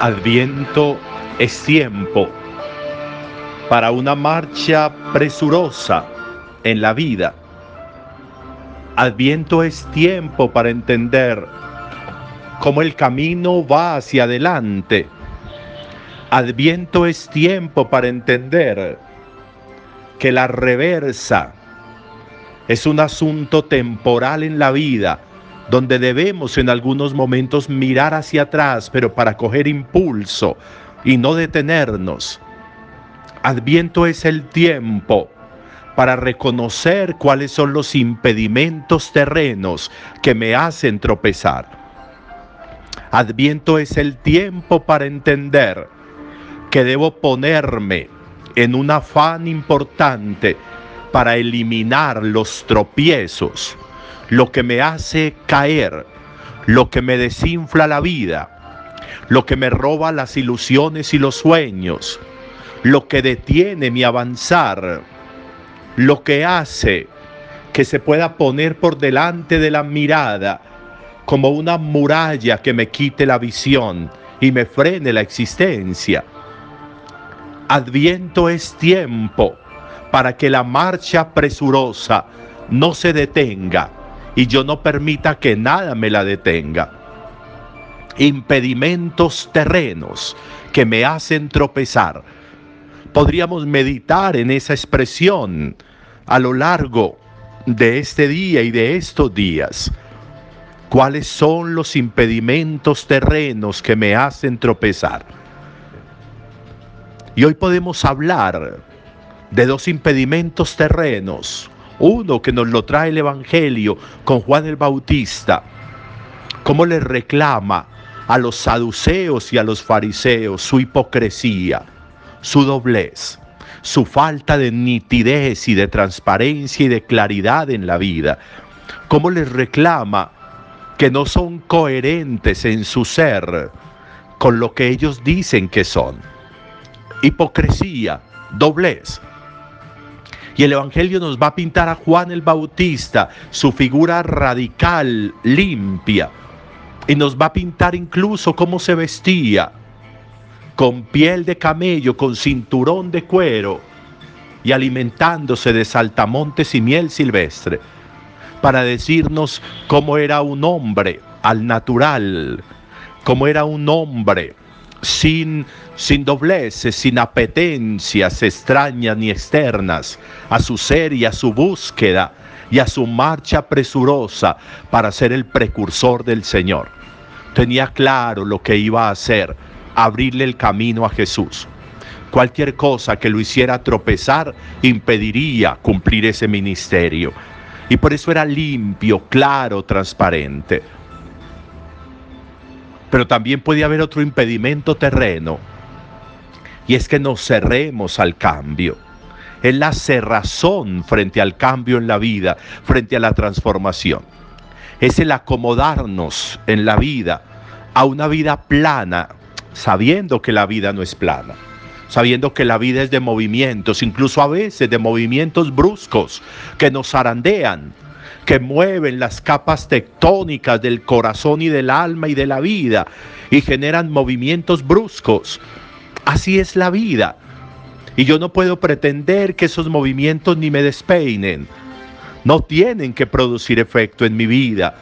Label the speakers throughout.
Speaker 1: Adviento es tiempo para una marcha presurosa en la vida. Adviento es tiempo para entender cómo el camino va hacia adelante. Adviento es tiempo para entender que la reversa es un asunto temporal en la vida, donde debemos en algunos momentos mirar hacia atrás, pero para coger impulso y no detenernos. Adviento es el tiempo para reconocer cuáles son los impedimentos terrenos que me hacen tropezar. Adviento es el tiempo para entender que debo ponerme en un afán importante para eliminar los tropiezos, lo que me hace caer, lo que me desinfla la vida, lo que me roba las ilusiones y los sueños, lo que detiene mi avanzar, lo que hace que se pueda poner por delante de la mirada como una muralla que me quite la visión y me frene la existencia. Adviento es tiempo para que la marcha presurosa no se detenga y yo no permita que nada me la detenga. Impedimentos terrenos que me hacen tropezar. Podríamos meditar en esa expresión a lo largo de este día y de estos días. ¿Cuáles son los impedimentos terrenos que me hacen tropezar? Y hoy podemos hablar de dos impedimentos terrenos. Uno que nos lo trae el Evangelio con Juan el Bautista. Cómo le reclama a los saduceos y a los fariseos su hipocresía, su doblez, su falta de nitidez y de transparencia y de claridad en la vida. Cómo les reclama que no son coherentes en su ser con lo que ellos dicen que son. Hipocresía, doblez. Y el Evangelio nos va a pintar a Juan el Bautista, su figura radical, limpia. Y nos va a pintar incluso cómo se vestía, con piel de camello, con cinturón de cuero y alimentándose de saltamontes y miel silvestre, para decirnos cómo era un hombre al natural, cómo era un hombre sin, sin dobleces, sin apetencias extrañas ni externas, a su ser y a su búsqueda y a su marcha presurosa para ser el precursor del Señor. Tenía claro lo que iba a hacer, abrirle el camino a Jesús. Cualquier cosa que lo hiciera tropezar impediría cumplir ese ministerio. Y por eso era limpio, claro, transparente. Pero también puede haber otro impedimento terreno, y es que nos cerremos al cambio. Es la cerrazón frente al cambio en la vida, frente a la transformación. Es el acomodarnos en la vida a una vida plana, sabiendo que la vida no es plana sabiendo que la vida es de movimientos, incluso a veces de movimientos bruscos que nos zarandean, que mueven las capas tectónicas del corazón y del alma y de la vida y generan movimientos bruscos. Así es la vida. Y yo no puedo pretender que esos movimientos ni me despeinen. No tienen que producir efecto en mi vida.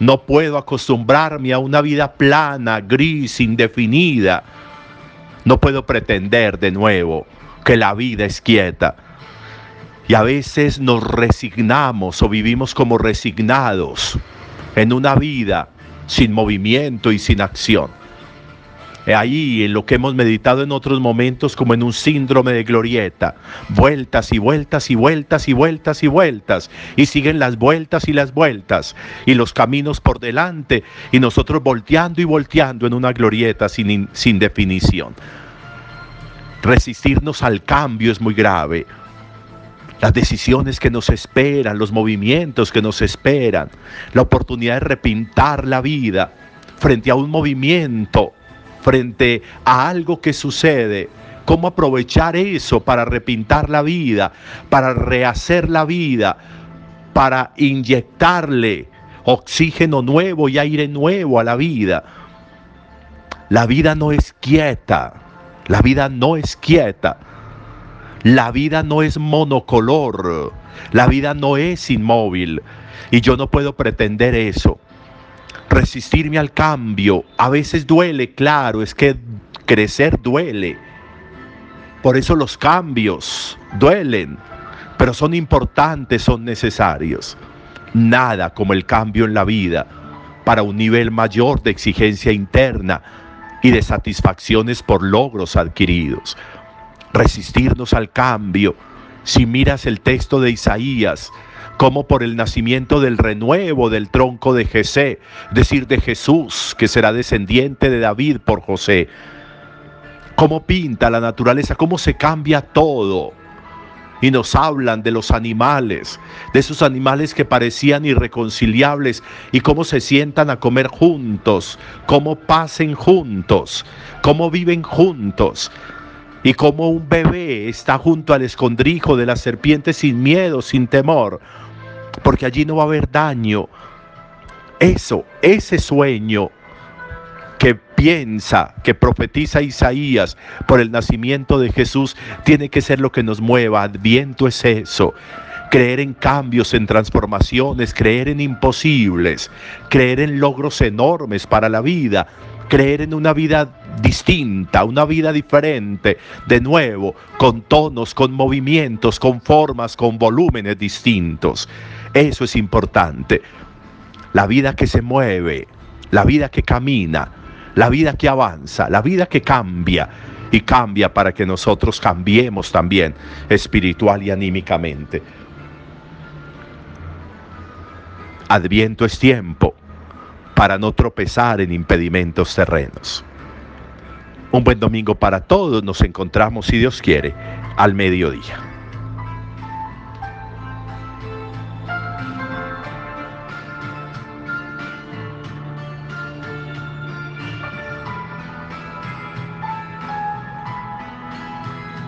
Speaker 1: No puedo acostumbrarme a una vida plana, gris, indefinida. No puedo pretender de nuevo que la vida es quieta. Y a veces nos resignamos o vivimos como resignados en una vida sin movimiento y sin acción. Ahí en lo que hemos meditado en otros momentos como en un síndrome de glorieta, vueltas y vueltas y vueltas y vueltas y vueltas, y siguen las vueltas y las vueltas, y los caminos por delante, y nosotros volteando y volteando en una glorieta sin, sin definición. Resistirnos al cambio es muy grave las decisiones que nos esperan, los movimientos que nos esperan, la oportunidad de repintar la vida frente a un movimiento, frente a algo que sucede, cómo aprovechar eso para repintar la vida, para rehacer la vida, para inyectarle oxígeno nuevo y aire nuevo a la vida. La vida no es quieta. La vida no es quieta. La vida no es monocolor. La vida no es inmóvil. Y yo no puedo pretender eso. Resistirme al cambio. A veces duele, claro, es que crecer duele. Por eso los cambios duelen, pero son importantes, son necesarios. Nada como el cambio en la vida para un nivel mayor de exigencia interna y de satisfacciones por logros adquiridos. Resistirnos al cambio. Si miras el texto de Isaías, como por el nacimiento del renuevo del tronco de Jesé, es decir, de Jesús, que será descendiente de David por José. Cómo pinta la naturaleza, cómo se cambia todo y nos hablan de los animales, de esos animales que parecían irreconciliables y cómo se sientan a comer juntos, cómo pasen juntos, cómo viven juntos y cómo un bebé está junto al escondrijo de la serpiente sin miedo, sin temor, porque allí no va a haber daño. Eso, ese sueño que piensa, que profetiza Isaías por el nacimiento de Jesús, tiene que ser lo que nos mueva. Adviento es eso. Creer en cambios, en transformaciones, creer en imposibles, creer en logros enormes para la vida, creer en una vida distinta, una vida diferente, de nuevo, con tonos, con movimientos, con formas, con volúmenes distintos. Eso es importante. La vida que se mueve, la vida que camina, la vida que avanza, la vida que cambia y cambia para que nosotros cambiemos también espiritual y anímicamente. Adviento es tiempo para no tropezar en impedimentos terrenos. Un buen domingo para todos. Nos encontramos, si Dios quiere, al mediodía.